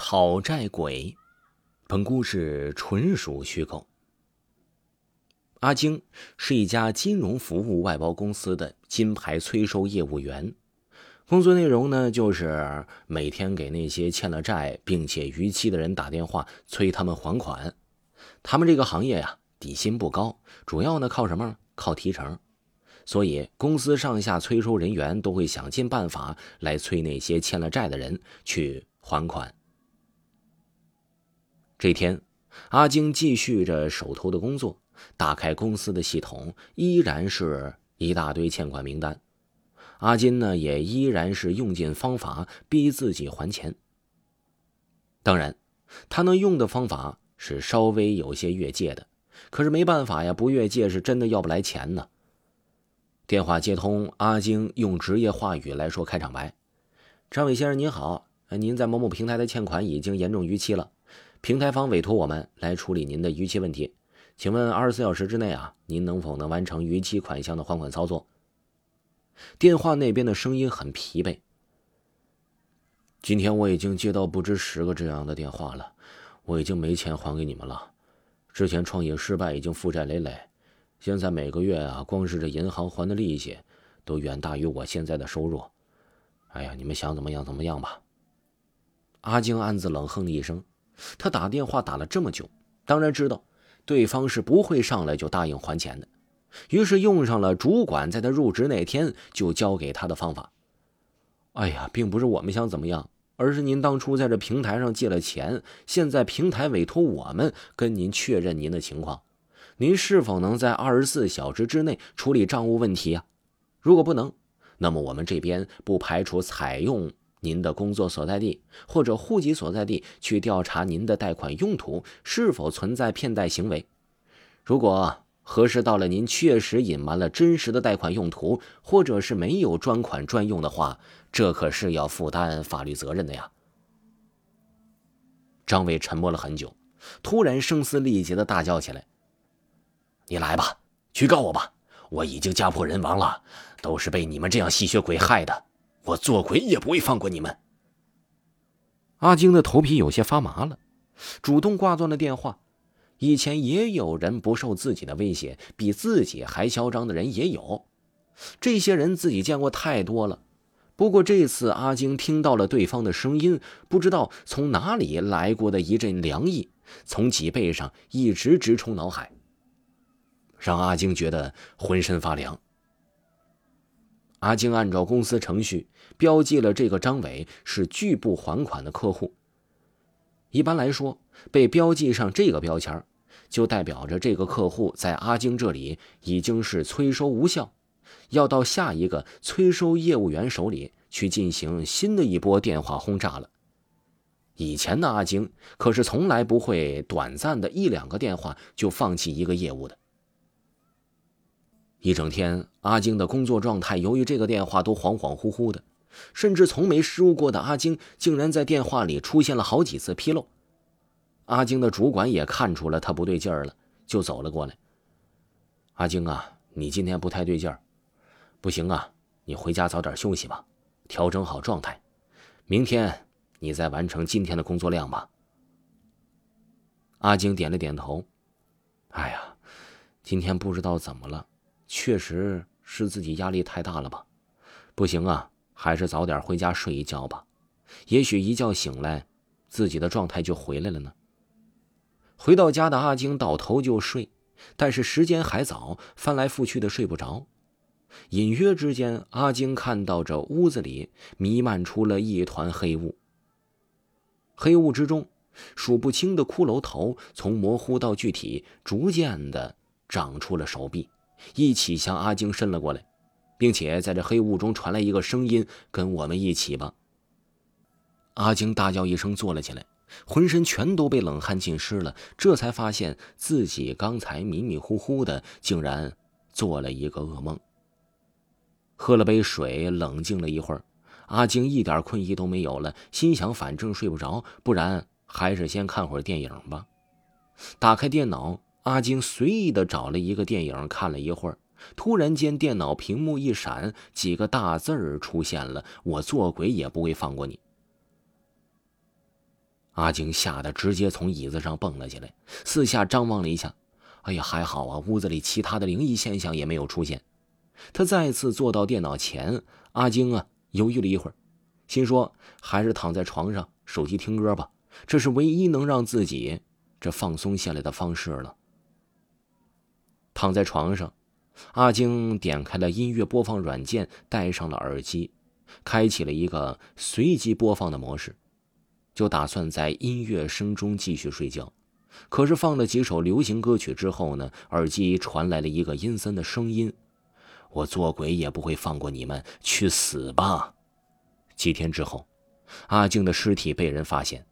讨债鬼，本故事纯属虚构。阿晶是一家金融服务外包公司的金牌催收业务员，工作内容呢就是每天给那些欠了债并且逾期的人打电话催他们还款。他们这个行业呀，底薪不高，主要呢靠什么？靠提成。所以公司上下催收人员都会想尽办法来催那些欠了债的人去还款。这天，阿晶继续着手头的工作，打开公司的系统，依然是一大堆欠款名单。阿金呢，也依然是用尽方法逼自己还钱。当然，他能用的方法是稍微有些越界的，可是没办法呀，不越界是真的要不来钱呢。电话接通，阿晶用职业话语来说开场白：“张伟先生您好，您在某某平台的欠款已经严重逾期了。”平台方委托我们来处理您的逾期问题，请问二十四小时之内啊，您能否能完成逾期款项的还款操作？电话那边的声音很疲惫。今天我已经接到不止十个这样的电话了，我已经没钱还给你们了。之前创业失败，已经负债累累，现在每个月啊，光是这银行还的利息，都远大于我现在的收入。哎呀，你们想怎么样怎么样吧。阿晶暗自冷哼了一声。他打电话打了这么久，当然知道对方是不会上来就答应还钱的，于是用上了主管在他入职那天就教给他的方法。哎呀，并不是我们想怎么样，而是您当初在这平台上借了钱，现在平台委托我们跟您确认您的情况，您是否能在二十四小时之内处理账务问题呀？如果不能，那么我们这边不排除采用。您的工作所在地或者户籍所在地去调查您的贷款用途是否存在骗贷行为。如果核实到了您确实隐瞒了真实的贷款用途，或者是没有专款专用的话，这可是要负担法律责任的呀。张伟沉默了很久，突然声嘶力竭的大叫起来：“你来吧，去告我吧！我已经家破人亡了，都是被你们这样吸血鬼害的。”我做鬼也不会放过你们。阿晶的头皮有些发麻了，主动挂断了电话。以前也有人不受自己的威胁，比自己还嚣张的人也有，这些人自己见过太多了。不过这次阿晶听到了对方的声音，不知道从哪里来过的一阵凉意，从脊背上一直直冲脑海，让阿晶觉得浑身发凉。阿晶按照公司程序标记了这个张伟是拒不还款的客户。一般来说，被标记上这个标签，就代表着这个客户在阿晶这里已经是催收无效，要到下一个催收业务员手里去进行新的一波电话轰炸了。以前的阿晶可是从来不会短暂的一两个电话就放弃一个业务的。一整天，阿晶的工作状态由于这个电话都恍恍惚惚的，甚至从没失误过的阿晶，竟然在电话里出现了好几次纰漏。阿晶的主管也看出了他不对劲儿了，就走了过来。阿晶啊，你今天不太对劲儿，不行啊，你回家早点休息吧，调整好状态，明天你再完成今天的工作量吧。阿晶点了点头。哎呀，今天不知道怎么了。确实是自己压力太大了吧？不行啊，还是早点回家睡一觉吧。也许一觉醒来，自己的状态就回来了呢。回到家的阿晶倒头就睡，但是时间还早，翻来覆去的睡不着。隐约之间，阿晶看到这屋子里弥漫出了一团黑雾。黑雾之中，数不清的骷髅头从模糊到具体，逐渐的长出了手臂。一起向阿晶伸了过来，并且在这黑雾中传来一个声音：“跟我们一起吧。”阿晶大叫一声，坐了起来，浑身全都被冷汗浸湿了。这才发现自己刚才迷迷糊糊的，竟然做了一个噩梦。喝了杯水，冷静了一会儿，阿晶一点困意都没有了，心想：反正睡不着，不然还是先看会儿电影吧。打开电脑。阿晶随意的找了一个电影看了一会儿，突然间电脑屏幕一闪，几个大字儿出现了：“我做鬼也不会放过你。”阿晶吓得直接从椅子上蹦了起来，四下张望了一下。哎呀，还好啊，屋子里其他的灵异现象也没有出现。他再次坐到电脑前，阿晶啊犹豫了一会儿，心说还是躺在床上，手机听歌吧，这是唯一能让自己这放松下来的方式了。躺在床上，阿晶点开了音乐播放软件，戴上了耳机，开启了一个随机播放的模式。就打算在音乐声中继续睡觉，可是放了几首流行歌曲之后呢，耳机传来了一个阴森的声音：“我做鬼也不会放过你们，去死吧！”几天之后，阿静的尸体被人发现，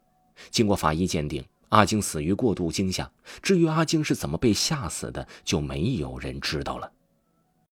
经过法医鉴定，阿静死于过度惊吓。至于阿静是怎么被吓死的，就没有人知道了。